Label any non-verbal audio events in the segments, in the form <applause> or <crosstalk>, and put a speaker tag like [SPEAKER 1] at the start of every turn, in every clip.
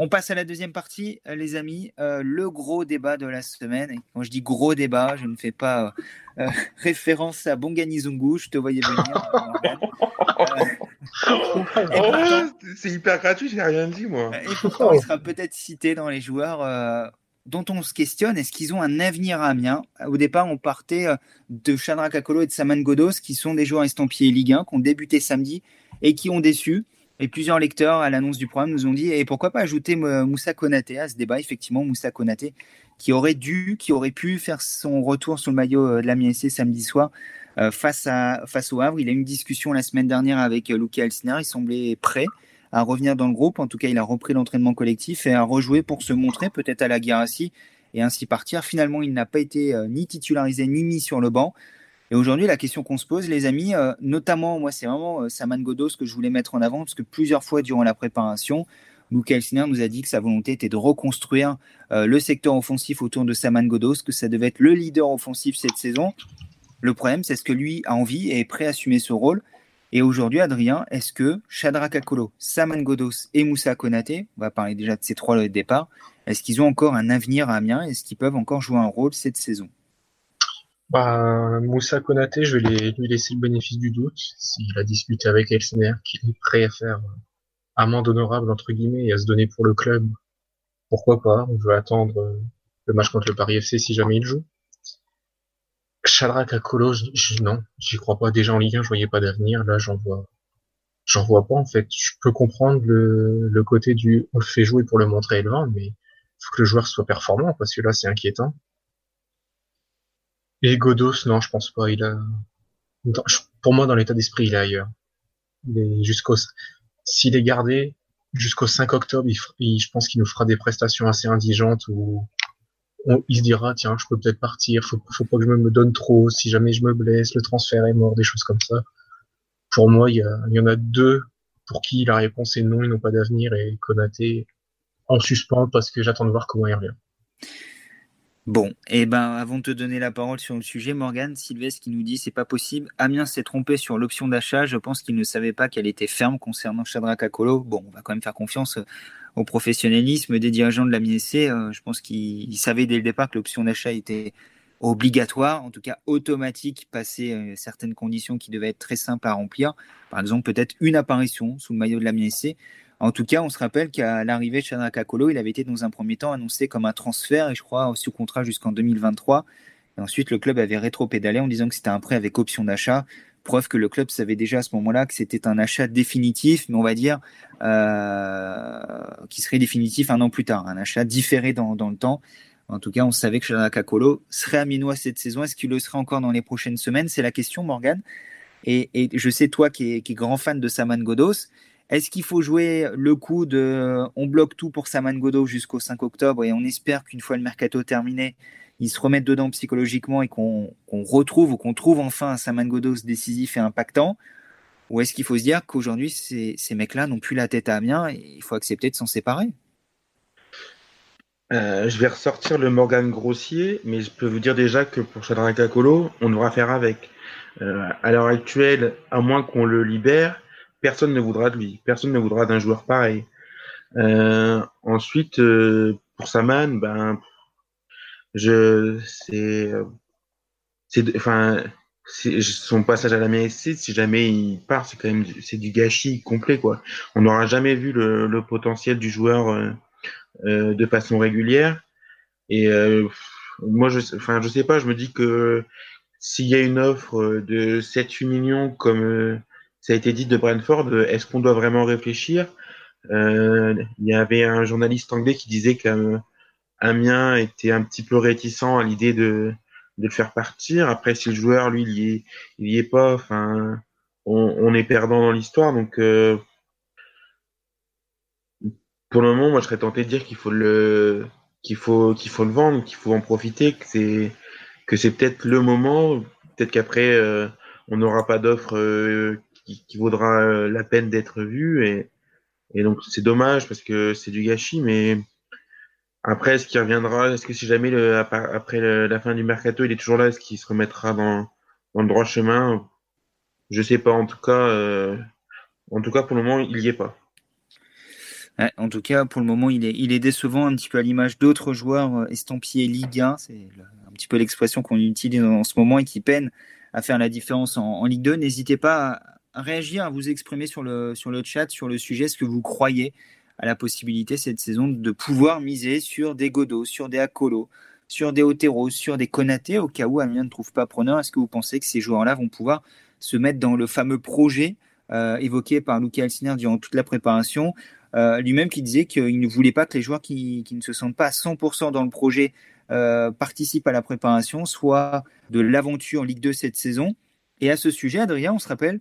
[SPEAKER 1] On passe à la deuxième partie, euh, les amis. Euh, le gros débat de la semaine. Et quand je dis gros débat, je ne fais pas euh, <laughs> référence à Bongani Zungu. Je te voyais venir. <laughs>
[SPEAKER 2] c'est hyper gratuit, j'ai rien dit, moi.
[SPEAKER 1] Et pourtant, il sera peut-être cité dans les joueurs dont on se questionne, est-ce qu'ils ont un avenir à Amiens? Au départ, on partait de Chandra Kakolo et de Saman Godos, qui sont des joueurs estampillés Ligue 1, qui ont débuté samedi et qui ont déçu. Et plusieurs lecteurs, à l'annonce du programme, nous ont dit et pourquoi pas ajouter Moussa Konaté à ce débat Effectivement, Moussa Konaté, qui aurait dû, qui aurait pu faire son retour sur le maillot euh, de la SC samedi soir euh, face, à, face au Havre. Il a eu une discussion la semaine dernière avec euh, Luca Elsner. Il semblait prêt à revenir dans le groupe. En tout cas, il a repris l'entraînement collectif et a rejoué pour se montrer peut-être à la Guérassi et ainsi partir. Finalement, il n'a pas été ni titularisé ni mis sur le banc. Et aujourd'hui, la question qu'on se pose, les amis, euh, notamment, moi, c'est vraiment euh, Saman Godos que je voulais mettre en avant, parce que plusieurs fois durant la préparation, Luke Elsner nous a dit que sa volonté était de reconstruire euh, le secteur offensif autour de Saman Godos, que ça devait être le leader offensif cette saison. Le problème, c'est ce que lui a envie et est prêt à assumer ce rôle. Et aujourd'hui, Adrien, est-ce que Shadra Kakolo, Saman Godos et Moussa Konaté, on va parler déjà de ces trois départ, est-ce qu'ils ont encore un avenir à Amiens? Est-ce qu'ils peuvent encore jouer un rôle cette saison?
[SPEAKER 3] Bah, Moussa Konaté, je vais lui laisser le bénéfice du doute. S'il a discuté avec Elsner, qu'il est prêt à faire amende honorable, entre guillemets, et à se donner pour le club, pourquoi pas? On veut attendre le match contre le Paris FC si jamais il joue. Shadrach Akolo, non, j'y crois pas. Déjà en Ligue 1, je voyais pas d'avenir. Là, j'en vois, j'en vois pas, en fait. Je peux comprendre le, le côté du, on le fait jouer pour le montrer élevant, mais faut que le joueur soit performant, parce que là, c'est inquiétant. Et Godos, non, je pense pas. Il a, pour moi, dans l'état d'esprit, il est ailleurs. Il est jusqu'au, s'il est gardé jusqu'au 5 octobre, il, je pense qu'il nous fera des prestations assez indigentes où il se dira, tiens, je peux peut-être partir, faut, faut pas que je me donne trop, si jamais je me blesse, le transfert est mort, des choses comme ça. Pour moi, il y, il y en a deux pour qui la réponse est non, ils n'ont pas d'avenir et Konaté en suspens parce que j'attends de voir comment il revient.
[SPEAKER 1] Bon, et eh ben avant de te donner la parole sur le sujet, Morgane Sylvestre qui nous dit c'est pas possible. Amiens s'est trompé sur l'option d'achat. Je pense qu'il ne savait pas qu'elle était ferme concernant Shadrach Akolo. Bon, on va quand même faire confiance euh, au professionnalisme des dirigeants de la. Euh, je pense qu'ils savaient dès le départ que l'option d'achat était obligatoire, en tout cas automatique, passer euh, certaines conditions qui devaient être très simples à remplir. Par exemple, peut-être une apparition sous le maillot de la. En tout cas, on se rappelle qu'à l'arrivée de Chandraka Kakolo, il avait été dans un premier temps annoncé comme un transfert, et je crois sous contrat jusqu'en 2023. Et ensuite, le club avait rétro-pédalé en disant que c'était un prêt avec option d'achat. Preuve que le club savait déjà à ce moment-là que c'était un achat définitif, mais on va dire euh, qui serait définitif un an plus tard, un achat différé dans, le temps. En tout cas, on savait que Chandraka Kakolo serait à Minois cette saison. Est-ce qu'il le serait encore dans les prochaines semaines? C'est la question, Morgan. Et, je sais, toi qui es, grand fan de Saman Godos, est-ce qu'il faut jouer le coup de on bloque tout pour Saman Godo jusqu'au 5 octobre et on espère qu'une fois le mercato terminé, ils se remettent dedans psychologiquement et qu'on retrouve ou qu'on trouve enfin un Saman Godos décisif et impactant? Ou est-ce qu'il faut se dire qu'aujourd'hui, ces, mecs-là n'ont plus la tête à Amiens et il faut accepter de s'en séparer?
[SPEAKER 2] Euh, je vais ressortir le Morgan Grossier, mais je peux vous dire déjà que pour Shadrach Kakolo, on devra faire avec. Euh, à l'heure actuelle, à moins qu'on le libère, personne ne voudra de lui, personne ne voudra d'un joueur pareil. Euh, ensuite, euh, pour Saman, ben, je, c'est, c'est, enfin, son passage à la MSC, si jamais il part, c'est quand même, c'est du gâchis complet, quoi. On n'aura jamais vu le, le, potentiel du joueur euh, euh de façon régulière. Et euh, moi, je, enfin, je sais pas, je me dis que s'il y a une offre de 7-8 millions comme ça a été dit de Brentford, est-ce qu'on doit vraiment réfléchir? Euh, Il y avait un journaliste anglais qui disait qu'Amiens était un petit peu réticent à l'idée de, le faire partir. Après, si le joueur, lui, il y est, il est pas, enfin, on, est perdant dans l'histoire. Donc, euh, pour le moment, moi, je serais tenté de dire qu'il faut le, qu'il faut, qu'il faut le vendre, qu'il faut en profiter, que c'est, que c'est peut-être le moment. Peut-être qu'après, euh, on n'aura pas d'offre qui, vaudra euh, la peine d'être vu. Et, donc, c'est dommage parce que c'est du gâchis, mais après, est-ce qu'il reviendra Est-ce que si jamais, après la fin du mercato, il est toujours là, est-ce qu'il se remettra dans, le droit chemin? Je sais pas. En tout cas, euh, en tout cas, pour le moment, il y est pas.
[SPEAKER 1] en tout cas, pour le moment, il est, il est décevant un petit peu à l'image d'autres joueurs estampillés Ligue 1. C'est un petit peu l'expression qu'on utilise en ce moment et qui peine à faire la différence en, Ligue 2. N'hésitez pas à, réagir, à vous exprimer sur le, sur le chat, sur le sujet. Est-ce que vous croyez à la possibilité cette saison de pouvoir miser sur des Godot, sur des Akolo, sur des Otero, sur des Konaté, au cas où Amiens ne trouve pas preneur Est-ce que vous pensez que ces joueurs-là vont pouvoir se mettre dans le fameux projet euh, évoqué par Luca Alciner durant toute la préparation euh, Lui-même qui disait qu'il ne voulait pas que les joueurs qui, qui ne se sentent pas à 100% dans le projet euh, participe à la préparation, soit de l'aventure Ligue 2 cette saison? Et à ce sujet, Adrien, on se rappelle,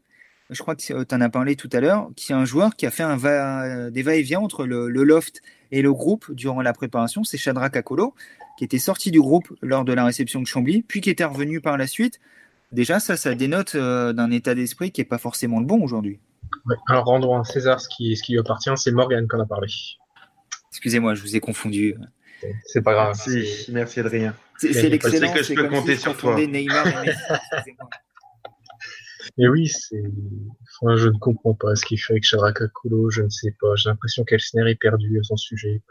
[SPEAKER 1] je crois que tu en as parlé tout à l'heure, qu'il y a un joueur qui a fait un va, des va-et-vient entre le, loft et le groupe durant la préparation, c'est Chadra Kakolo, qui était sorti du groupe lors de la réception de Chambly, puis qui était revenu par la suite. Déjà, ça, ça dénote euh, d'un état d'esprit qui n'est pas forcément le bon aujourd'hui.
[SPEAKER 3] alors rendons à César ce qui, ce qui lui appartient, c'est Morgan qu'on a parlé.
[SPEAKER 1] Excusez-moi, je vous ai confondu.
[SPEAKER 3] C'est pas grave.
[SPEAKER 2] Merci, merci Adrien.
[SPEAKER 1] C'est l'excellence.
[SPEAKER 2] que je peux compter sur toi.
[SPEAKER 1] Neymar et <laughs>
[SPEAKER 3] Mais oui, c'est. Enfin, je ne comprends pas ce qu'il fait avec Sharaka Kolo, je ne sais pas. J'ai l'impression qu'Elsner est perdu à son sujet.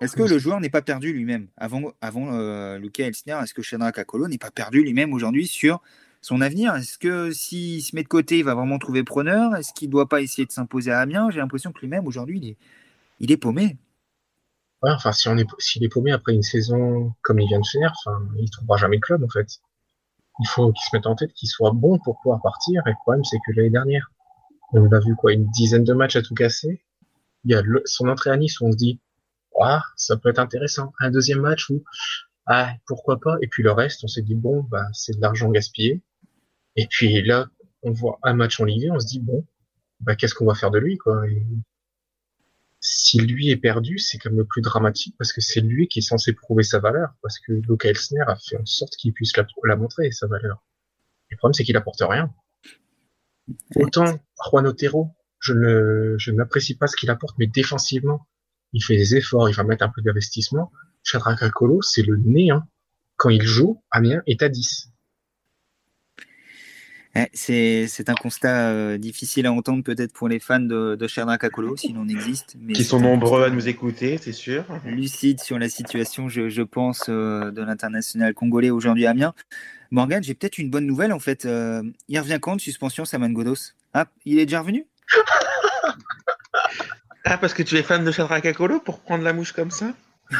[SPEAKER 1] Est-ce que le joueur n'est pas perdu lui-même? Avant, avant euh, Luca Elsner, est-ce que Shadrach Akolo n'est pas perdu lui-même aujourd'hui sur son avenir? Est-ce que s'il se met de côté, il va vraiment trouver preneur? Est-ce qu'il ne doit pas essayer de s'imposer à Amiens? J'ai l'impression que lui-même aujourd'hui, il est, il est paumé.
[SPEAKER 3] Ouais, enfin, si on est, s'il est paumé après une saison comme il vient de faire, enfin, il trouvera jamais de club, en fait. Il faut qu'il se mette en tête qu'il soit bon pour pouvoir partir. Et le problème, c'est que l'année dernière, on a vu quoi, une dizaine de matchs à tout casser. Il y a son entrée à Nice où on se dit, ah, ça peut être intéressant. Un deuxième match où, ah, pourquoi pas. Et puis le reste, on s'est dit, bon, bah, c'est de l'argent gaspillé. Et puis là, on voit un match en Ligue on se dit, bon, bah, qu'est-ce qu'on va faire de lui, quoi? Si lui est perdu, c'est comme le plus dramatique parce que c'est lui qui est censé prouver sa valeur, parce que Luca Elsner a fait en sorte qu'il puisse la, montrer, sa valeur. Le problème, c'est qu'il apporte rien. Autant Juan Otero, je ne, je n'apprécie pas ce qu'il apporte, mais défensivement, il fait des efforts, il va mettre un peu d'investissement. Shadrach Akolo, c'est le néant. Quand il joue, Amiens est à 10.
[SPEAKER 1] C'est un constat euh, difficile à entendre peut-être pour les fans de, de Kakolo, Kakolo, s'il en existe.
[SPEAKER 2] Mais Qui sont nombreux à nous écouter, c'est sûr.
[SPEAKER 1] Lucide sur la situation, je, pense, euh, de l'international congolais aujourd'hui à Amiens. Morgan, j'ai peut-être une bonne nouvelle en fait. Euh, il revient quand de suspension, Saman Godos? Ah, il est déjà revenu?
[SPEAKER 2] Ah, parce que tu es fan de Shadrach Kakolo pour prendre la mouche comme ça? <laughs>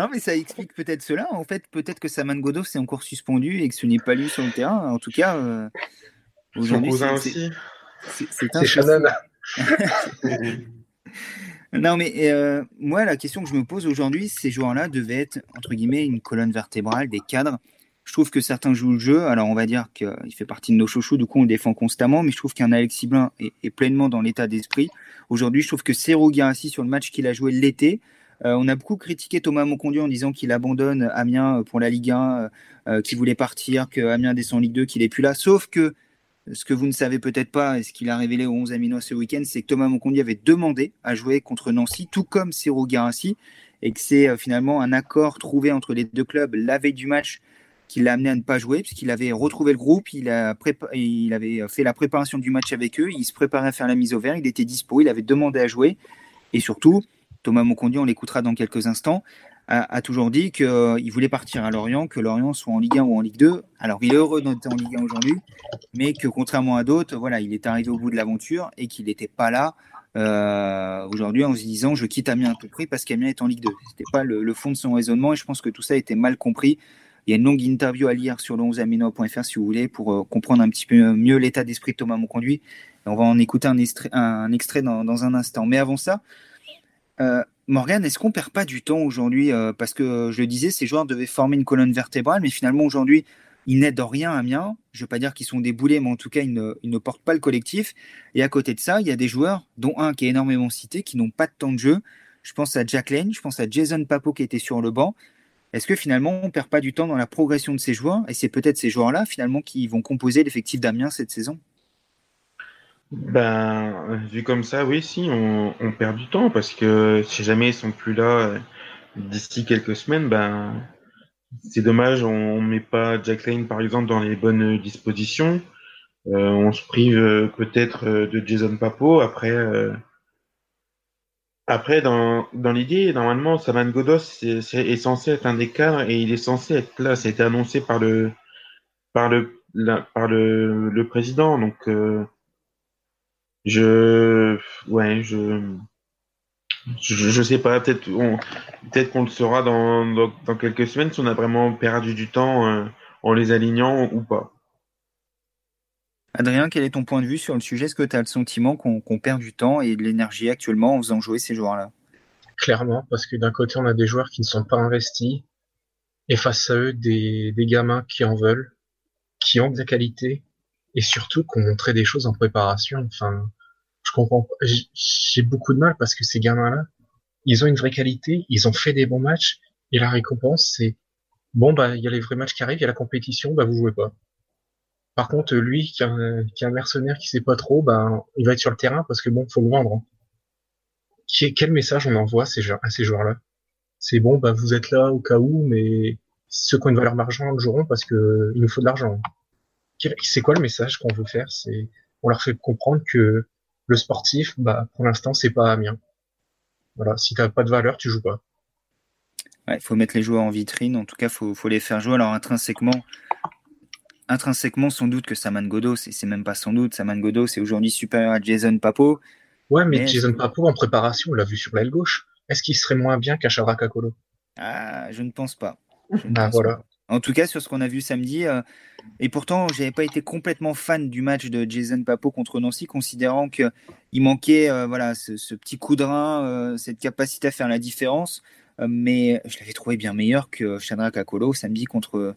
[SPEAKER 1] Non, mais ça explique peut-être cela. En fait, peut-être que Saman Godot s'est encore suspendu et que ce n'est pas lui sur le terrain. En tout cas, euh,
[SPEAKER 2] aujourd'hui, c'est
[SPEAKER 3] un Shannon. <laughs>
[SPEAKER 1] non, mais euh, moi, la question que je me pose aujourd'hui, ces joueurs-là devaient être, entre guillemets, une colonne vertébrale, des cadres. Je trouve que certains jouent le jeu. Alors, on va dire qu'il fait partie de nos chouchous, du coup, on le défend constamment. Mais je trouve qu'un Alexis Blin est, pleinement dans l'état d'esprit. Aujourd'hui, je trouve que Serro Garassi, sur le match qu'il a joué l'été, euh, on a beaucoup critiqué Thomas Moncondu en disant qu'il abandonne Amiens pour la Ligue 1, euh, euh, qu'il voulait partir, que Amiens descend en Ligue 2, qu'il est plus là. Sauf que ce que vous ne savez peut-être pas, et ce qu'il a révélé aux 11 Aminois ce week-end, c'est que Thomas Moncondu avait demandé à jouer contre Nancy, tout comme Ciro Garassi, et que c'est finalement un accord trouvé entre les deux clubs la veille du match qui l'a amené à ne pas jouer, puisqu'il avait retrouvé le groupe, il, a il avait fait la préparation du match avec eux, il se préparait à faire la mise au vert, il était dispo, il avait demandé à jouer, et surtout, Thomas Moncondu, on l'écoutera dans quelques instants, a, toujours dit qu'il euh, voulait partir à Lorient, que Lorient soit en Ligue 1 ou en Ligue 2. Alors, il est heureux d'être en Ligue 1 aujourd'hui, mais que contrairement à d'autres, voilà, il est arrivé au bout de l'aventure et qu'il n'était pas là euh, aujourd'hui en se disant je quitte Amiens à tout prix parce qu'Amiens est en Ligue 2. C'était pas le, fond de son raisonnement et je pense que tout ça a été mal compris. Il y a une longue interview à lire sur le 11amino.fr si vous voulez pour euh, comprendre un petit peu mieux l'état d'esprit de Thomas Monconduit. on va en écouter un extrait, dans, un instant. Mais avant ça, euh, Morgan, est-ce qu'on perd pas du temps aujourd'hui euh, Parce que je le disais, ces joueurs devaient former une colonne vertébrale, mais finalement aujourd'hui, ils n'aident rien à Amiens. Je ne veux pas dire qu'ils sont déboulés, mais en tout cas, ils ne, portent pas le collectif. Et à côté de ça, il y a des joueurs, dont un qui est énormément cité, qui n'ont pas de temps de jeu. Je pense à Jack Lane, je pense à Jason Papo qui était sur le banc. Est-ce que finalement, on perd pas du temps dans la progression de ces joueurs? Et c'est peut-être ces joueurs-là, finalement, qui vont composer l'effectif d'Amiens cette saison?
[SPEAKER 2] Ben, vu comme ça, oui, si, on, perd du temps parce que si jamais ils sont plus là euh, d'ici quelques semaines, ben, c'est dommage, on met pas Jack Lane par exemple dans les bonnes dispositions. on se prive peut-être de Jason Papo. Après, après dans, dans l'idée, normalement, Saman Godos est, censé être un des cadres et il est censé être là. C'était annoncé par le par le par le, le président. Donc, je ouais, je je, je sais pas, peut-être peut-être qu'on le saura dans, dans, quelques semaines si on a vraiment perdu du temps euh, en les alignant ou pas.
[SPEAKER 1] Adrien, quel est ton point de vue sur le sujet? Est-ce que tu as le sentiment qu'on perd du temps et de l'énergie actuellement en faisant jouer ces joueurs-là?
[SPEAKER 3] Clairement, parce que d'un côté, on a des joueurs qui ne sont pas investis et face à eux, des, des gamins qui en veulent, qui ont de la qualité et surtout qui ont montré des choses en préparation. Enfin, je comprends J'ai beaucoup de mal parce que ces gamins-là, ils ont une vraie qualité, ils ont fait des bons matchs et la récompense, c'est bon, bah, il y a les vrais matchs qui arrivent, il y a la compétition, bah, vous jouez pas. Par contre, lui, qui est un, mercenaire qui sait pas trop, bah, il va être sur le terrain parce que bon, faut le vendre. Hein. quel message on envoie à ces, joueurs-là? C'est bon, bah, vous êtes là au cas où, mais ceux qui ont une valeur marchande le joueront parce que il nous faut de l'argent. C'est quoi le message qu'on veut faire? C'est on leur fait comprendre que le sportif, bah, pour l'instant, c'est pas Amiens. Voilà, si t'as pas de valeur, tu joues pas.
[SPEAKER 1] Il faut mettre les joueurs en vitrine. En tout cas, faut, faut les faire jouer. Alors intrinsèquement, intrinsèquement, sans doute que Saman Godo, c'est même pas sans doute. Saman Godo, c'est aujourd'hui supérieur à Jason Papo.
[SPEAKER 3] Ouais, mais, Jason Papo en préparation, on l'a vu sur l'aile gauche. Est-ce qu'il serait moins bien Shadraka Kolo
[SPEAKER 1] Ah, je ne pense pas.
[SPEAKER 3] ah, voilà.
[SPEAKER 1] En tout cas, sur ce qu'on a vu samedi. Euh, et pourtant, j'avais pas été complètement fan du match de Jason Papo contre Nancy, considérant qu'il manquait euh, voilà, ce, petit coup de rein, euh, cette capacité à faire la différence. mais je l'avais trouvé bien meilleur que Chandra Kakolo samedi contre,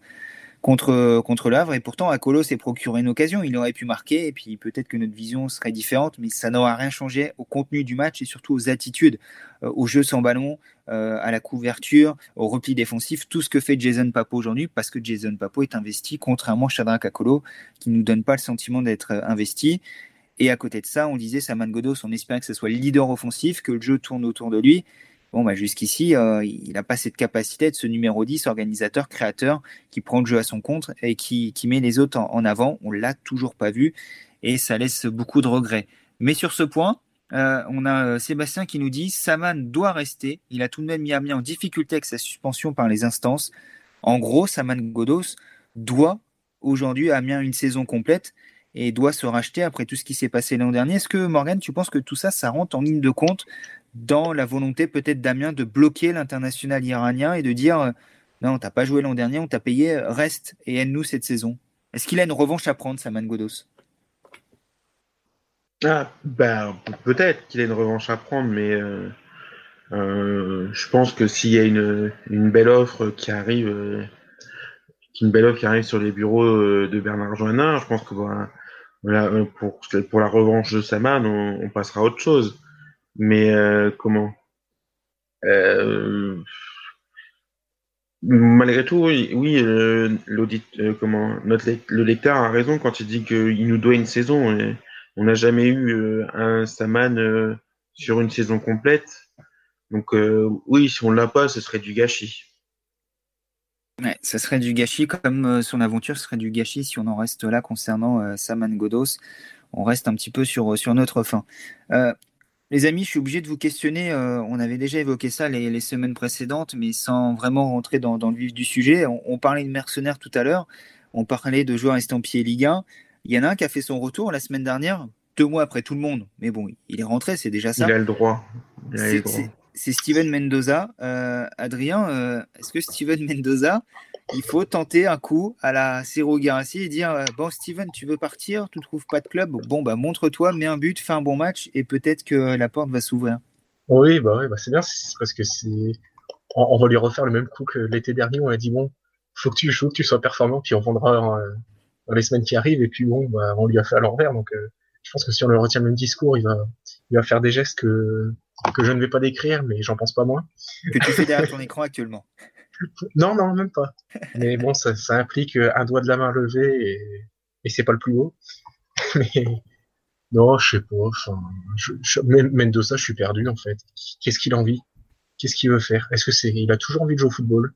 [SPEAKER 1] contre, contre. Et pourtant, Akolo s'est procuré une occasion. Il aurait pu marquer. Et puis peut-être que notre vision serait différente. Mais ça n'aura rien changé au contenu du match et surtout aux attitudes, au jeu sans ballon, euh, à la couverture, au repli défensif. Tout ce que fait Jason Papo aujourd'hui. Parce que Jason Papo est investi, contrairement à Shadrach Akolo, qui ne nous donne pas le sentiment d'être euh, investi. Et à côté de ça, on disait Saman Godos, on espérait que ce soit le leader offensif, que le jeu tourne autour de lui. Bon, bah, jusqu'ici, euh, il n'a pas cette capacité de ce numéro 10, organisateur, créateur, qui prend le jeu à son compte et qui, met les autres en, avant. On l'a toujours pas vu et ça laisse beaucoup de regrets. Mais sur ce point, euh, on a euh, Sébastien qui nous dit Saman doit rester. Il a tout de même mis Amiens en difficulté avec sa suspension par les instances. En gros, Saman Godos doit aujourd'hui Amiens une saison complète et doit se racheter après tout ce qui s'est passé l'an dernier. Est-ce que Morgan, tu penses que tout ça, ça rentre en ligne de compte dans la volonté peut-être d'Amiens de bloquer l'international iranien et de dire euh, non, t'as pas joué l'an dernier, on t'a payé, reste et aide-nous cette saison? Est-ce qu'il a une revanche à prendre, Saman Godos?
[SPEAKER 2] Ah, ben, peut-être qu'il a une revanche à prendre, mais euh, je pense que s'il y a une, belle offre qui arrive, une belle offre qui arrive sur les bureaux de Bernard Joannin, je pense que pour, la revanche de Saman, on passera à autre chose. Mais euh, comment? Euh, Malgré tout, oui, oui euh, l'audit, comment le lecteur a raison quand il dit qu'il nous doit une saison. On n'a jamais eu un Saman sur une saison complète. Donc oui, si on l'a pas, ce serait du gâchis.
[SPEAKER 1] Ouais, ça serait du gâchis, comme son aventure serait du gâchis si on en reste là concernant Saman Godos. On reste un petit peu sur, sur notre fin. Les amis, je suis obligé de vous questionner. Euh, on avait déjà évoqué ça les, semaines précédentes, mais sans vraiment rentrer dans, le vif du sujet. On, parlait de mercenaires tout à l'heure. On parlait de joueurs estampillés Ligue 1. Il y en a un qui a fait son retour la semaine dernière, deux mois après tout le monde. Mais bon, il est rentré, c'est déjà ça.
[SPEAKER 2] Il a le droit.
[SPEAKER 1] C'est Steven Mendoza. Euh, Adrien, euh, est-ce que Steven <laughs> Mendoza, il faut tenter un coup à la Ciro Garassi et dire euh, Bon, Steven, tu veux partir Tu ne trouves pas de club Bon, bah, montre-toi, mets un but, fais un bon match et peut-être que la porte va s'ouvrir.
[SPEAKER 3] Oui, bah, oui, bah c'est bien, parce que c'est. On, va lui refaire le même coup que l'été dernier où on a dit Bon, faut que tu joues, que tu sois performant, puis on vendra euh, dans les semaines qui arrivent, et puis bon, bah, on lui a fait à l'envers. Donc, euh, je pense que si on le retient le même discours, il va, il va faire des gestes que, que je ne vais pas décrire, mais j'en pense pas moins.
[SPEAKER 1] Que tu fais derrière ton écran actuellement. <laughs>
[SPEAKER 3] Non, non, même pas. Mais bon, ça, implique un doigt de la main levé et, et c'est pas le plus haut. <laughs> Mais non, je sais pas. Enfin, je, je, Mendoza, je suis perdu en fait. Qu'est-ce qu'il a envie? Qu'est-ce qu'il veut faire? Est-ce que c'est, il a toujours envie de jouer au football?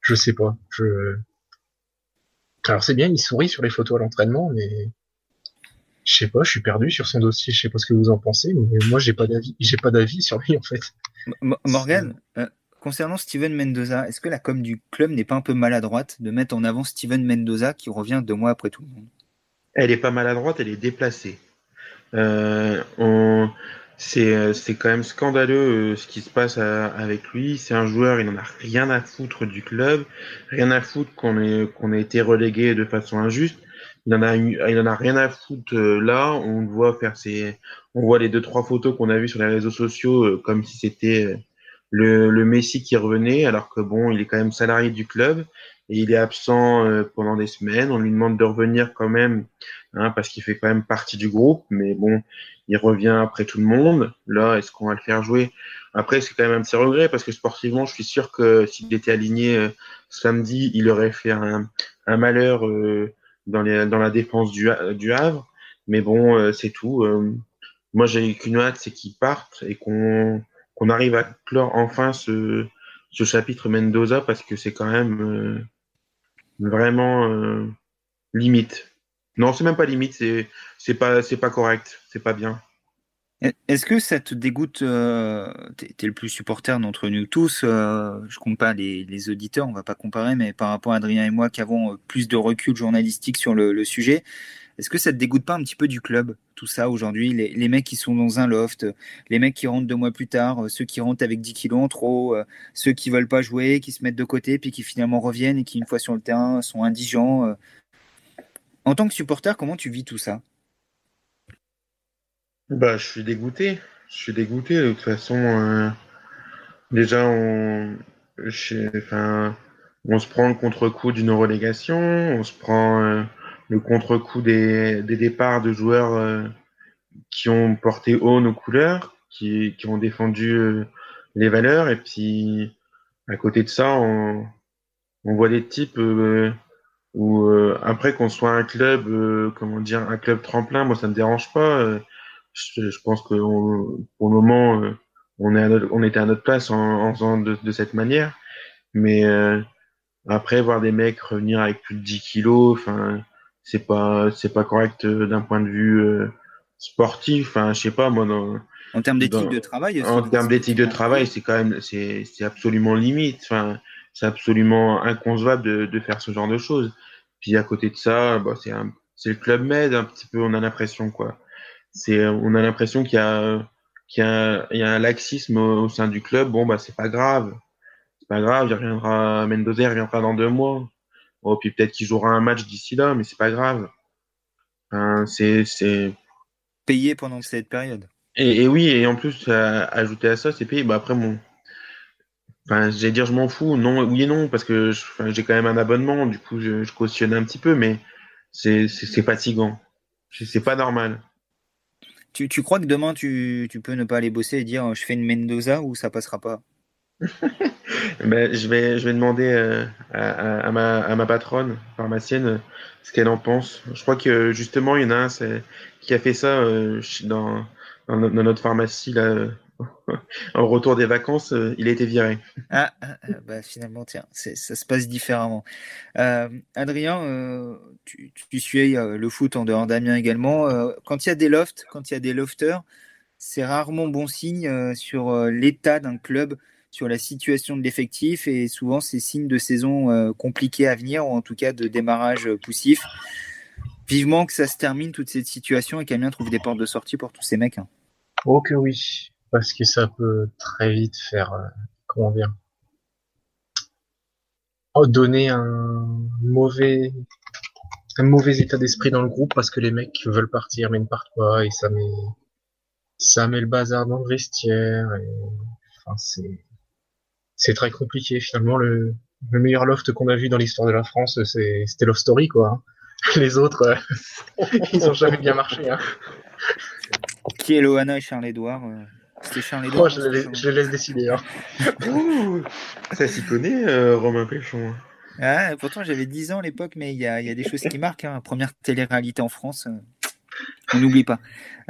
[SPEAKER 3] Je sais pas. Je. Alors c'est bien, il sourit sur les photos à l'entraînement, mais Je sais pas, je suis perdu sur son dossier. Je sais pas ce que vous en pensez, mais moi j'ai pas d'avis. J'ai pas d'avis sur lui en fait.
[SPEAKER 1] Morgan, euh, concernant Steven Mendoza, est-ce que la com du club n'est pas un peu maladroite de mettre en avant Steven Mendoza qui revient deux mois après tout le monde?
[SPEAKER 2] Elle est pas maladroite, elle est déplacée. Euh, on... C'est quand même scandaleux euh, ce qui se passe avec lui. C'est un joueur, il n'en a rien à foutre du club, rien à foutre qu'on ait, qu'on ait été relégué de façon injuste. Il en a, il en a rien à foutre euh, là. On voit faire ses, on voit les deux trois photos qu'on a vues sur les réseaux sociaux euh, comme si c'était le, le Messi qui revenait, alors que bon, il est quand même salarié du club et il est absent pendant des semaines. On lui demande de revenir quand même, hein, parce qu'il fait quand même partie du groupe. Mais bon, il revient après tout le monde. Là, est-ce qu'on va le faire jouer? Après, c'est quand même un petit regret parce que sportivement, je suis sûr que s'il était aligné euh, samedi, il aurait fait un, malheur euh, dans, la défense du, du Havre. Mais bon, euh, c'est tout. moi, j'ai qu'une hâte, c'est qu'il parte et qu'on arrive à clore enfin ce chapitre Mendoza parce que c'est quand même vraiment limite. Non, c'est même pas limite, c'est c'est pas c'est pas correct, c'est pas bien.
[SPEAKER 1] Est-ce que ça te dégoûte euh, Tu es, le plus supporter d'entre nous tous. Euh, je compte pas les, auditeurs, on va pas comparer, mais par rapport à Adrien et moi qui avons euh, plus de recul journalistique sur le, sujet, est-ce que ça te dégoûte pas un petit peu du club, tout ça aujourd'hui les, les, mecs qui sont dans un loft, les mecs qui rentrent deux mois plus tard, ceux qui rentrent avec 10 kilos en trop, ceux qui veulent pas jouer, qui se mettent de côté, puis qui finalement reviennent et qui, une fois sur le terrain, sont indigents en tant que supporter, comment tu vis tout ça?
[SPEAKER 2] Bah, je suis dégoûté. Je suis dégoûté. De toute façon, euh, déjà, on, se prend le contre-coup d'une relégation, on se prend euh, le contre-coup des, départs de joueurs euh, qui ont porté haut nos couleurs, qui, ont défendu les valeurs, et puis à côté de ça, on voit des types ou euh, après qu'on soit un club, euh, comment dire, un club tremplin, moi ça me dérange pas. Euh, je, je, pense que pour le moment, on est à notre, on était à notre place en, en faisant de, de, cette manière. Mais après voir des mecs revenir avec plus de 10 kilos, enfin c'est pas c'est pas correct d'un point de vue sportif. Enfin je sais pas moi dans
[SPEAKER 1] en termes d'éthique de travail.
[SPEAKER 2] En termes d'éthique de travail, c'est quand même c'est c'est absolument limite. Enfin c'est absolument inconcevable de, de, faire ce genre de choses. Puis à côté de ça, bah, c'est c'est le club med un petit peu, on a l'impression quoi. C'est on a l'impression qu'il y a qu'il y, a, il y a un laxisme au, sein du club. Bon bah c'est pas grave, c'est pas grave. Il reviendra Mendoza, il reviendra dans deux mois. Oh puis peut-être qu'il jouera un match d'ici là, mais c'est pas grave. Enfin, c'est c'est
[SPEAKER 1] payé pendant cette période.
[SPEAKER 2] Et, et oui, et en plus, ajouter à ça, c'est payé. Bah après, mon, Enfin, j'allais dire je m'en fous, non, oui et non, parce que j'ai quand même un abonnement, du coup je, je cautionne un petit peu, mais c'est fatigant. C'est pas normal.
[SPEAKER 1] Tu, tu, crois que demain tu, tu, peux ne pas aller bosser et dire je fais une Mendoza ou ça passera pas? <laughs>
[SPEAKER 2] Ben, je, vais, je vais demander euh, à, à, ma, à ma patronne pharmacienne ce qu'elle en pense. Je crois que justement il y en a un qui a fait ça euh, dans, dans, notre pharmacie là, <laughs> au retour des vacances, euh, il a été viré.
[SPEAKER 1] Ah, ah, ah bah finalement, tiens, ça se passe différemment. Euh, Adrien, euh, tu, tu, suis le foot en dehors d'Amiens également. quand il y a des lofts, quand il y a des lofters, c'est rarement bon signe sur l'état d'un club, sur la situation de l'effectif, et souvent c'est signe de saison compliquée à venir, ou en tout cas de démarrage poussif. Vivement que ça se termine toute cette situation et qu'Amiens trouve des portes de sortie pour tous ces mecs. Hein.
[SPEAKER 3] Oh que oui, parce que ça peut très vite faire, euh, comment dire, oh, donner un mauvais, un mauvais état d'esprit dans le groupe parce que les mecs veulent partir mais ne partent pas et ça met, ça met le bazar dans le vestiaire et, enfin, c'est, c'est très compliqué finalement le, le meilleur loft qu'on a vu dans l'histoire de la France, c'est, c'était Love Story quoi. Hein. <laughs> Les autres, euh, <laughs> ils ont jamais bien marché. Hein.
[SPEAKER 1] Qui est Loana et Charles-Édouard euh,
[SPEAKER 3] c'était Charles oh, je, les, laisse décider. Hein.
[SPEAKER 2] ça s'y connaît, euh, Romain Péchon.
[SPEAKER 1] Ah, pourtant, j'avais 10 ans à l'époque, mais il y a, y a, des choses qui marquent. Hein. Première télé-réalité en France, euh, on n'oublie pas.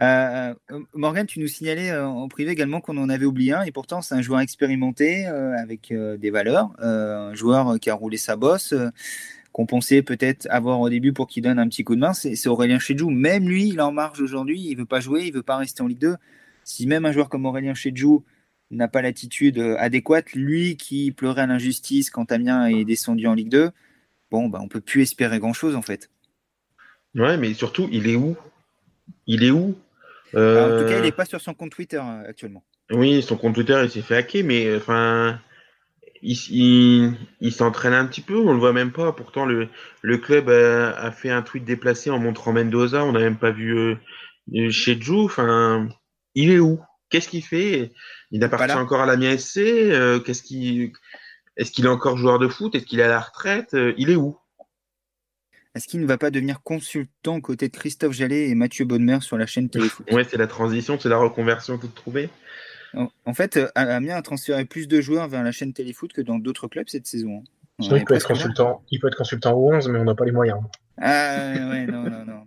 [SPEAKER 1] Euh, Morgan, tu nous signalais en privé également qu'on en avait oublié un, et pourtant, c'est un joueur expérimenté avec des valeurs, un joueur qui a roulé sa bosse. qu'on pensait peut-être avoir au début pour qu'il donne un petit coup de main, c'est Aurélien Chedjou. Même lui, il est en marge aujourd'hui, il veut pas jouer, il veut pas rester en Ligue 2. Si même un joueur comme Aurélien Chedjou n'a pas l'attitude euh, adéquate, lui qui pleurait à l'injustice quand Amiens est descendu en Ligue 2, bon, bah, on peut plus espérer grand-chose en fait.
[SPEAKER 2] Ouais, mais surtout, il est où? Il est où?
[SPEAKER 1] En tout cas, il n'est pas sur son compte Twitter euh, actuellement.
[SPEAKER 2] Oui, son compte Twitter, il s'est fait hacker, mais enfin, il, il, s'entraîne un petit peu, on le voit même pas. Pourtant, le, le club a, fait un tweet déplacé en montrant Mendoza. On n'a même pas vu euh, chez Jou. Enfin, il est où? Qu'est-ce qu'il fait? Il appartient encore à la SC. Euh, Qu'est-ce qui Est-ce qu'il est encore joueur de foot? Est-ce qu'il est à la retraite? Euh, Il est où?
[SPEAKER 1] Est-ce qu'il ne va pas devenir consultant côté de Christophe Jallet et Mathieu Bonnemer sur la chaîne Téléfoot
[SPEAKER 2] Ouais, c'est la transition, c'est la reconversion toute trouvée.
[SPEAKER 1] En fait, euh, Amiens a transféré plus de joueurs vers la chaîne Téléfoot que dans d'autres clubs cette saison.
[SPEAKER 3] Hein. il, peut être consultant, il peut être consultant au 11, mais on n'a pas les moyens.
[SPEAKER 1] Ah ouais, non, non, non.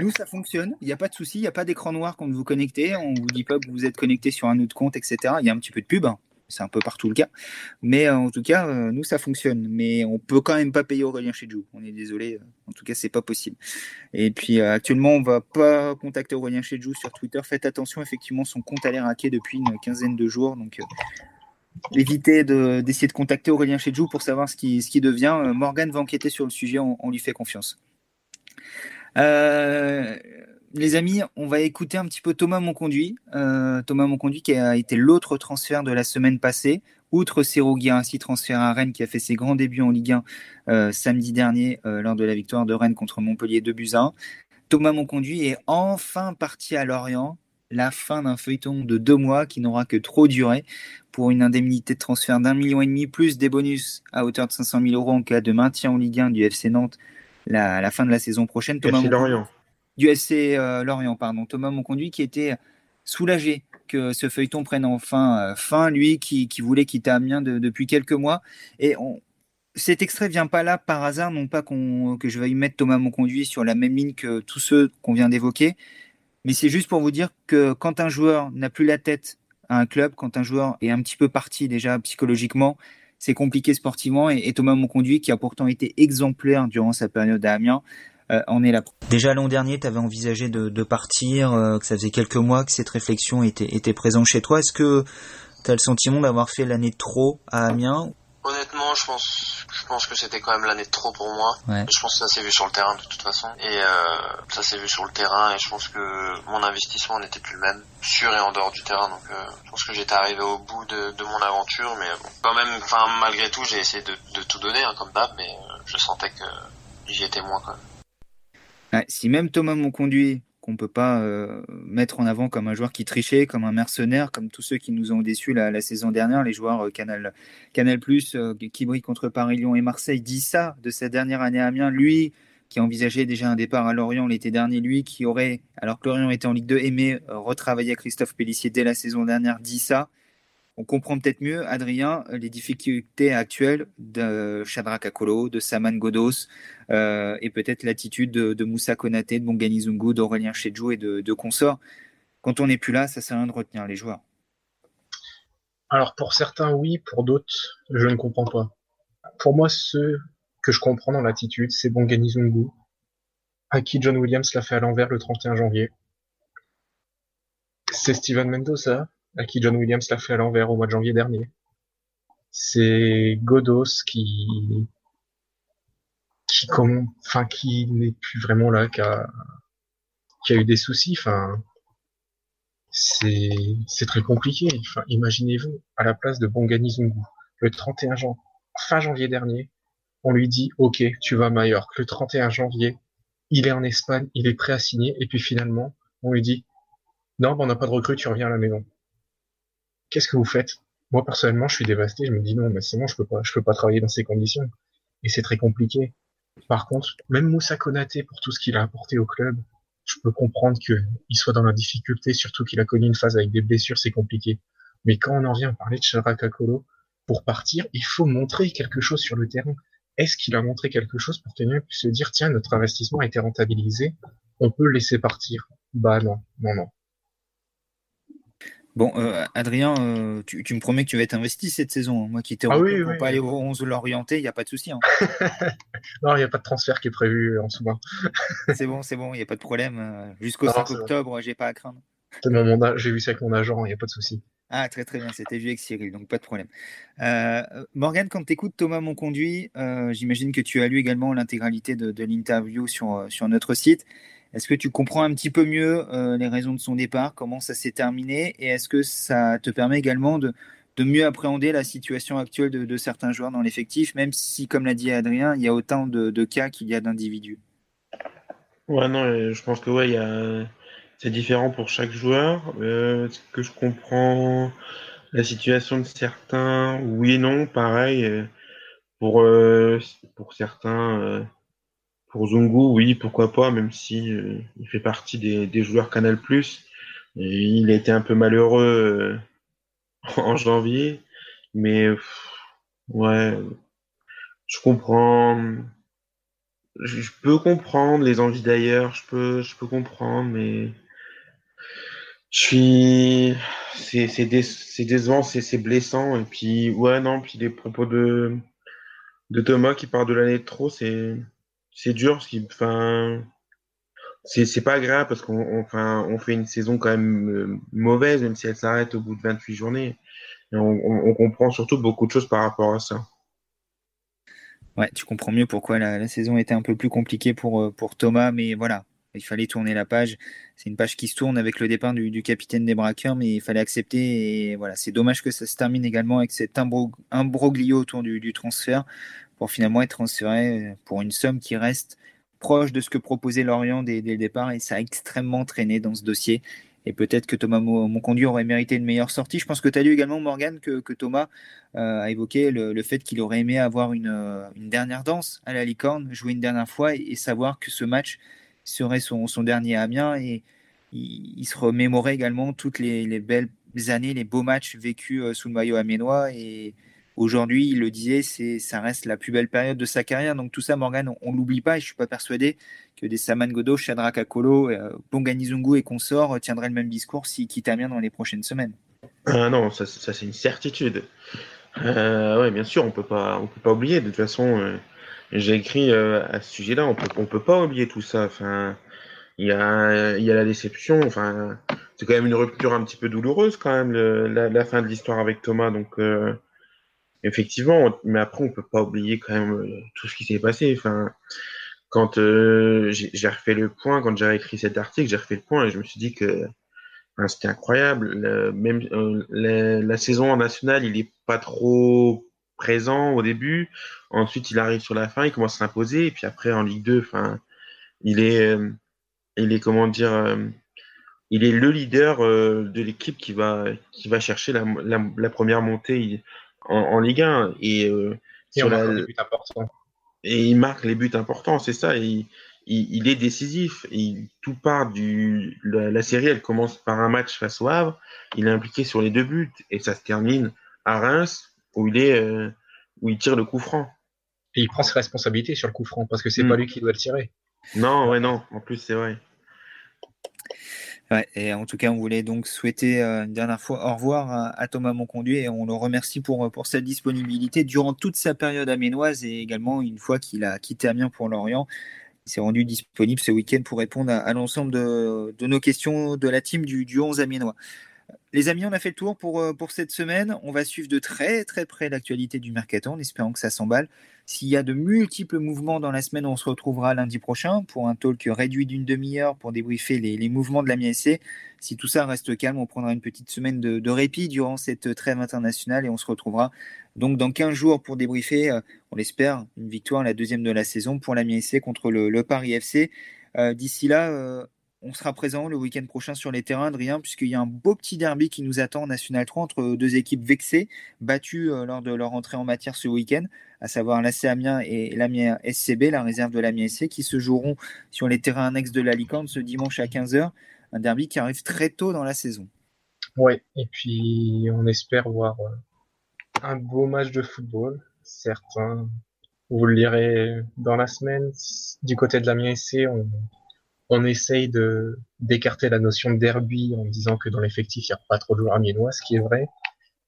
[SPEAKER 1] Nous, ça fonctionne. Il n'y a pas de souci. Il n'y a pas d'écran noir quand vous connectez. On ne vous dit pas que vous êtes connecté sur un autre compte, etc. Il y a un petit peu de pub. C'est un peu partout le cas. Mais euh, en tout cas, euh, nous, ça fonctionne. Mais on peut quand même pas payer Aurélien chez Jou. On est désolé. Euh, en tout cas, c'est pas possible. Et puis actuellement, on va pas contacter Aurélien chez Jou sur Twitter. Faites attention, effectivement, son compte a l'air hacké depuis une quinzaine de jours. Donc évitez d'essayer de, contacter Aurélien Chedjou pour savoir ce qui, devient. Morgan va enquêter sur le sujet, on lui fait confiance. Euh, les amis, on va écouter un petit peu Thomas Monconduit. Euh, Thomas Monconduit qui a été l'autre transfert de la semaine passée, outre Serou ainsi transfert à Rennes qui a fait ses grands débuts en Ligue 1 euh, samedi dernier lors de la victoire de Rennes contre Montpellier 2 buts 1. Thomas Monconduit est enfin parti à Lorient. La fin d'un feuilleton de deux mois qui n'aura que trop duré pour une indemnité de transfert d'un million et demi plus des bonus à hauteur de 500 000 euros en cas de maintien en Ligue 1 du FC Nantes la fin de la saison prochaine.
[SPEAKER 2] Thomas Lorient
[SPEAKER 1] du SC euh, Lorient, pardon, Thomas Monconduit, qui était soulagé que ce feuilleton prenne enfin euh, fin, lui qui, voulait quitter Amiens depuis quelques mois. Et cet extrait vient pas là par hasard, non pas que je veuille mettre Thomas Monconduit sur la même ligne que tous ceux qu'on vient d'évoquer, mais c'est juste pour vous dire que quand un joueur n'a plus la tête à un club, quand un joueur est un petit peu parti déjà psychologiquement, c'est compliqué sportivement. Et, et Thomas Monconduit, qui a pourtant été exemplaire durant sa période à Amiens, euh, on est là. Déjà l'an dernier, tu avais envisagé de, partir, euh, que ça faisait quelques mois que cette réflexion était, était présente chez toi. Est-ce que tu as le sentiment d'avoir fait l'année de trop à Amiens?
[SPEAKER 4] Honnêtement, je pense, je pense que c'était quand même l'année de trop pour moi. Je pense que ça s'est vu sur le terrain de toute façon. Et euh, ça s'est vu sur le terrain et je pense que mon investissement n'était plus le même, sur et en dehors du terrain. Donc je pense que j'étais arrivé au bout de, mon aventure. Mais bon, quand même, enfin malgré tout, j'ai essayé de, tout donner hein, comme d'hab, mais je sentais que j'y étais moins quand même
[SPEAKER 1] si même Thomas Monconduit, qu'on peut pas euh, mettre en avant comme un joueur qui trichait, comme un mercenaire, comme tous ceux qui nous ont déçus la, saison dernière, les joueurs euh, Canal, Canal euh, qui brillent contre Paris, Lyon et Marseille, dit ça de sa dernière année à Amiens. Lui, qui envisageait déjà un départ à Lorient l'été dernier, lui qui aurait, alors que Lorient était en Ligue 2, aimé retravailler Christophe Pellissier dès la saison dernière, dit ça on comprend peut-être mieux, Adrien, les difficultés actuelles de Shadrach Akolo, de Saman Godos, euh, et peut-être l'attitude de, Moussa Konaté, de Bongani Zungu, d'Aurélien Chedjou et de, consorts. Quand on n'est plus là, ça sert à rien de retenir les joueurs.
[SPEAKER 3] Alors pour certains, oui, pour d'autres, je ne comprends pas. Pour moi, ceux que je comprends dans l'attitude, c'est Bongani Zungu, à qui John Williams l'a fait à l'envers le 31 janvier. C'est Steven Mendoza, à qui John Williams l'a fait à l'envers au mois de janvier dernier. C'est Godos qui qui enfin qui n'est plus vraiment là, qui a qui a eu des soucis. Enfin, c'est c'est très compliqué. Enfin, imaginez-vous à la place de Bongani Zungu le 31 janvier, fin janvier dernier, on lui dit OK, tu vas à Majorque. Le 31 janvier, il est en Espagne, il est prêt à signer, et puis finalement, on lui dit non, ben, on n'a pas de recrue, tu reviens à la maison qu'est-ce que vous faites? Moi personnellement, je suis dévasté. Je me dis non, mais c'est bon, je peux pas, je peux pas travailler dans ces conditions. Et c'est très compliqué. Par contre, même Moussa Konaté, pour tout ce qu'il a apporté au club, je peux comprendre qu'il soit dans la difficulté, surtout qu'il a connu une phase avec des blessures, c'est compliqué. Mais quand on en vient à parler de Charakakolo, pour partir, il faut montrer quelque chose sur le terrain. Est-ce qu'il a montré quelque chose pour que puisse se dire, tiens, notre investissement a été rentabilisé, on peut le laisser partir? Bah non, non, non.
[SPEAKER 1] Bon, euh, Adrien, euh, tu, me promets que tu vas être investi cette saison. Hein. Moi qui t'ai ah oui, pour pas aller au 11 l'orienter, il n'y a pas de souci. Hein. <laughs>
[SPEAKER 3] non, il n'y a pas de transfert qui est prévu en ce moment. <laughs>
[SPEAKER 1] c'est bon, c'est bon, il n'y a pas de problème. Jusqu'au 5 octobre, j'ai pas à craindre.
[SPEAKER 3] J'ai vu ça avec mon agent, il n'y a pas de souci.
[SPEAKER 1] Ah, très très bien, c'était vu avec Cyril, donc pas de problème. Euh, Morgane, quand tu écoutes Thomas Monconduit, euh, j'imagine que tu as lu également l'intégralité de, de l'interview sur, sur notre site. Est-ce que tu comprends un petit peu mieux euh, les raisons de son départ, comment ça s'est terminé, et est-ce que ça te permet également de, mieux appréhender la situation actuelle de, certains joueurs dans l'effectif, même si, comme l'a dit Adrien, il y a autant de, cas qu'il y a d'individus?
[SPEAKER 2] Ouais, non, je pense que ouais, c'est différent pour chaque joueur. Euh, est-ce que je comprends la situation de certains Oui et non, pareil. Euh, pour certains pour Zungu, oui, pourquoi pas, même si euh, il fait partie des, joueurs Canal+. il a été un peu malheureux euh, <laughs> en janvier, mais ouais, je comprends. Je, peux comprendre les envies d'ailleurs, je peux, je peux comprendre, mais je suis, c'est, c'est, décevant, c'est, c'est blessant, et puis ouais non, puis les propos de de Thomas qui part de l'année de trop, c'est c'est dur parce qu'il, enfin, c'est pas agréable parce qu'on on fait une saison quand même euh, mauvaise, même si elle s'arrête au bout de 28 journées. on, comprend surtout beaucoup de choses par rapport à ça.
[SPEAKER 1] Ouais, tu comprends mieux pourquoi la, saison était un peu plus compliquée pour, euh, pour Thomas, mais voilà, il fallait tourner la page. C'est une page qui se tourne avec le départ du, capitaine des braqueurs, mais il fallait accepter. Et voilà, c'est dommage que ça se termine également avec cet imbroglio autour du transfert pour finalement être transféré pour une somme qui reste proche de ce que proposait Lorient dès, le départ et ça a extrêmement traîné dans ce dossier. Et peut-être que Thomas Monconduit aurait mérité une meilleure sortie. Je pense que tu as lu également, Morgan, que, Thomas euh, a évoqué le, fait qu'il aurait aimé avoir une, dernière danse à la licorne, jouer une dernière fois et, savoir que ce match serait son, dernier à Amiens. Et il, se remémorait également toutes les, les, belles années, les beaux matchs vécus euh, sous le maillot amiénois. Et, Aujourd'hui, il le disait, ça reste la plus belle période de sa carrière. Donc tout ça, Morgan, on, ne l'oublie pas. Et je suis pas persuadé que des Saman Godo, Shadrach Akolo, euh, Bonganizungu et consorts tiendraient le même discours s'ils quittent Amiens dans les prochaines semaines.
[SPEAKER 2] Ah non, ça, c'est une certitude. Euh, oui, bien sûr, on peut pas, on peut pas oublier. De toute façon, euh, j'ai écrit euh, à ce sujet-là, on peut, on peut pas oublier tout ça. Enfin, il y a, y a la déception. Enfin, c'est quand même une rupture un petit peu douloureuse quand même la, la, fin de l'histoire avec Thomas. Donc Effectivement, mais après, on peut pas oublier quand même euh, tout ce qui s'est passé. Enfin, quand euh, j'ai refait le point, quand j'ai écrit cet article, j'ai refait le point et je me suis dit que c'était incroyable. même euh, la, saison en nationale, il est pas trop présent au début. Ensuite, il arrive sur la fin, il commence à s'imposer. Et puis après, en Ligue 2, enfin, il est, il est comment dire, il est le leader de l'équipe qui va, qui va chercher la première montée en, Ligue 1. Et, euh,
[SPEAKER 3] et,
[SPEAKER 2] il marque les buts importants, c'est ça. Et, il, est décisif. Et tout part du. La, série, elle commence par un match face au Havre. Il est impliqué sur les deux buts. Et ça se termine à Reims, où il, est, euh, où il tire le coup franc.
[SPEAKER 3] Et il prend ses responsabilités sur le coup franc, parce que c'est hmm. pas lui qui doit le tirer.
[SPEAKER 2] Non, ouais, non. En plus, c'est vrai
[SPEAKER 1] et en tout cas, on voulait donc souhaiter euh, une dernière fois au revoir à, Thomas Monconduit et on le remercie pour, sa disponibilité durant toute sa période aménoise et également une fois qu'il a quitté Amiens pour Lorient. Il s'est rendu disponible ce week-end pour répondre à, l'ensemble de, de, nos questions de la team du, du 11 amiénois. Les amis, on a fait le tour pour, euh, pour cette semaine. On va suivre de très très près l'actualité du mercaton en espérant que ça s'emballe. S'il y a de multiples mouvements dans la semaine, on se retrouvera lundi prochain pour un talk réduit d'une demi-heure pour débriefer les, mouvements de la MSC. Si tout ça reste calme, on prendra une petite semaine de, répit durant cette trêve internationale et on se retrouvera donc dans 15 jours pour débriefer, euh, on l'espère, une victoire, la deuxième de la saison pour la MSC contre le, Paris FC. Euh, d'ici là, on sera présent le week-end prochain sur les terrains, Adrien, puisqu'il y a un beau petit derby qui nous attend en National 3 entre deux équipes vexées, battues euh, lors de leur entrée en matière ce week-end, à savoir l'AC Amiens et l'Amiens SCB, la réserve de l'Amiens SC, qui se joueront sur les terrains annexes de la Licorne ce dimanche à 15h. Un derby qui arrive très tôt dans la saison.
[SPEAKER 3] Oui, et puis on espère voir euh, un beau match de football. Certains, vous le lirez dans la semaine. Du côté de l'Amiens SC, on on essaye d'écarter la notion de derby en disant que dans l'effectif il n'y a pas trop de joueurs amiénois, ce qui est vrai.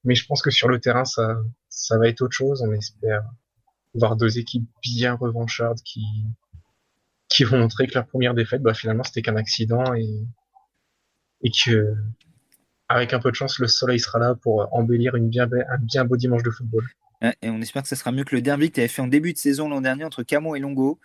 [SPEAKER 3] Mais je pense que sur le terrain ça va être autre chose. On espère voir deux équipes bien revanchardes qui vont montrer que la première défaite, bah, finalement, c'était qu'un accident et, et que, avec un peu de chance, le soleil sera là pour embellir un bien beau dimanche de football.
[SPEAKER 1] Et on espère que ça sera mieux que le derby que tu avais fait en début de saison l'an dernier entre Camon et Longo.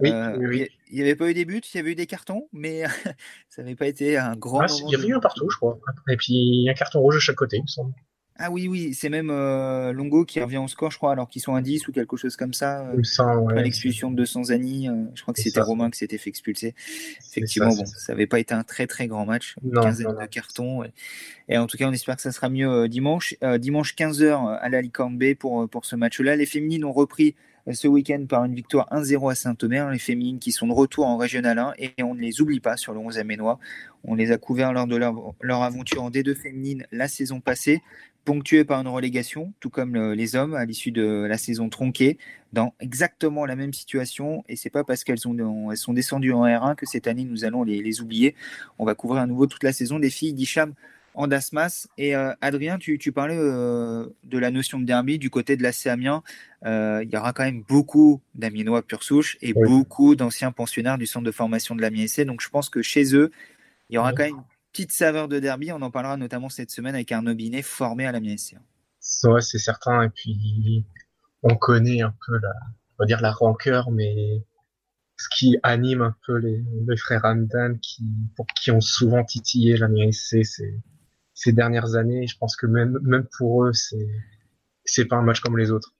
[SPEAKER 3] Oui, euh,
[SPEAKER 1] Il n'y avait pas eu des buts, il y avait eu des cartons, mais <laughs> ça n'avait pas été un grand.
[SPEAKER 3] Ah, il y avait eu un partout, je crois. Et puis un carton rouge de chaque côté, il me semble.
[SPEAKER 1] Ah oui, oui, c'est même euh, Longo qui revient au score, je crois, alors qu'ils sont à 10 ou quelque chose comme ça.
[SPEAKER 3] Euh,
[SPEAKER 1] l'expulsion de 200 Zani, euh, je crois que c'était Romain qui s'était fait expulser. Effectivement, ça, bon, ça n'avait pas été un très très grand match, une quinzaine de cartons. Et, en tout cas, on espère que ça sera mieux dimanche. dimanche 15h à la Licorne B pour, pour ce match-là. Les féminines ont repris ce week-end par une victoire 1-0 à Saint-Omer. Les féminines qui sont de retour en Régional 1 et on ne les oublie pas sur le 11 Aménois. On les a couverts lors de leur, aventure en D2 féminine la saison passée ponctué par une relégation, tout comme les hommes à l'issue de la saison tronquée, dans exactement la même situation. Et c'est pas parce qu'elles elles sont descendues en R1 que cette année nous allons les, oublier. On va couvrir à nouveau toute la saison des filles d'Icham en Dasmas. Et euh, Adrien, tu, parlais euh, de la notion de derby du côté de la Amiens. Euh, il y aura quand même beaucoup d'Amiénois pure souche et beaucoup d'anciens pensionnaires du centre de formation de l'Amiens Donc je pense que chez eux, il y aura quand même petite saveur de derby. On en parlera notamment cette semaine avec Arnaud Binet, formé à la MSC.
[SPEAKER 3] Ouais, c'est certain. Et puis, on connaît un peu la, on va dire la rancœur, mais ce qui anime un peu les, frères Hamdan, qui, pour qui ont souvent titillé la MSC ces, ces dernières années. Je pense que même, même pour eux, c'est, c'est pas un match comme les autres.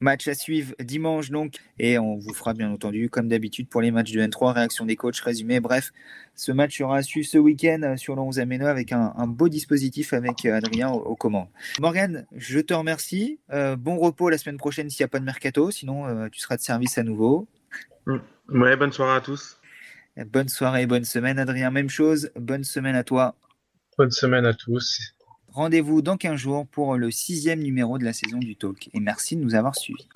[SPEAKER 1] Match à suivre dimanche donc, et on vous fera bien entendu, comme d'habitude, pour les matchs de N3, réaction des coachs, résumé. Bref, ce match sera à suivre ce week-end sur le 11 Ameno avec un, beau dispositif avec euh, Adrien aux, commandes. Morgan, je te remercie. Euh, bon repos la semaine prochaine s'il n'y a pas de mercato, sinon euh, tu seras de service à nouveau.
[SPEAKER 2] Mm. Ouais, bonne soirée à tous.
[SPEAKER 1] Bonne soirée, bonne semaine, Adrien. Même chose, bonne semaine à toi.
[SPEAKER 3] Bonne semaine à tous.
[SPEAKER 1] Rendez-vous dans 15 jours pour le sixième numéro de la saison du Talk. Et merci de nous avoir suivis.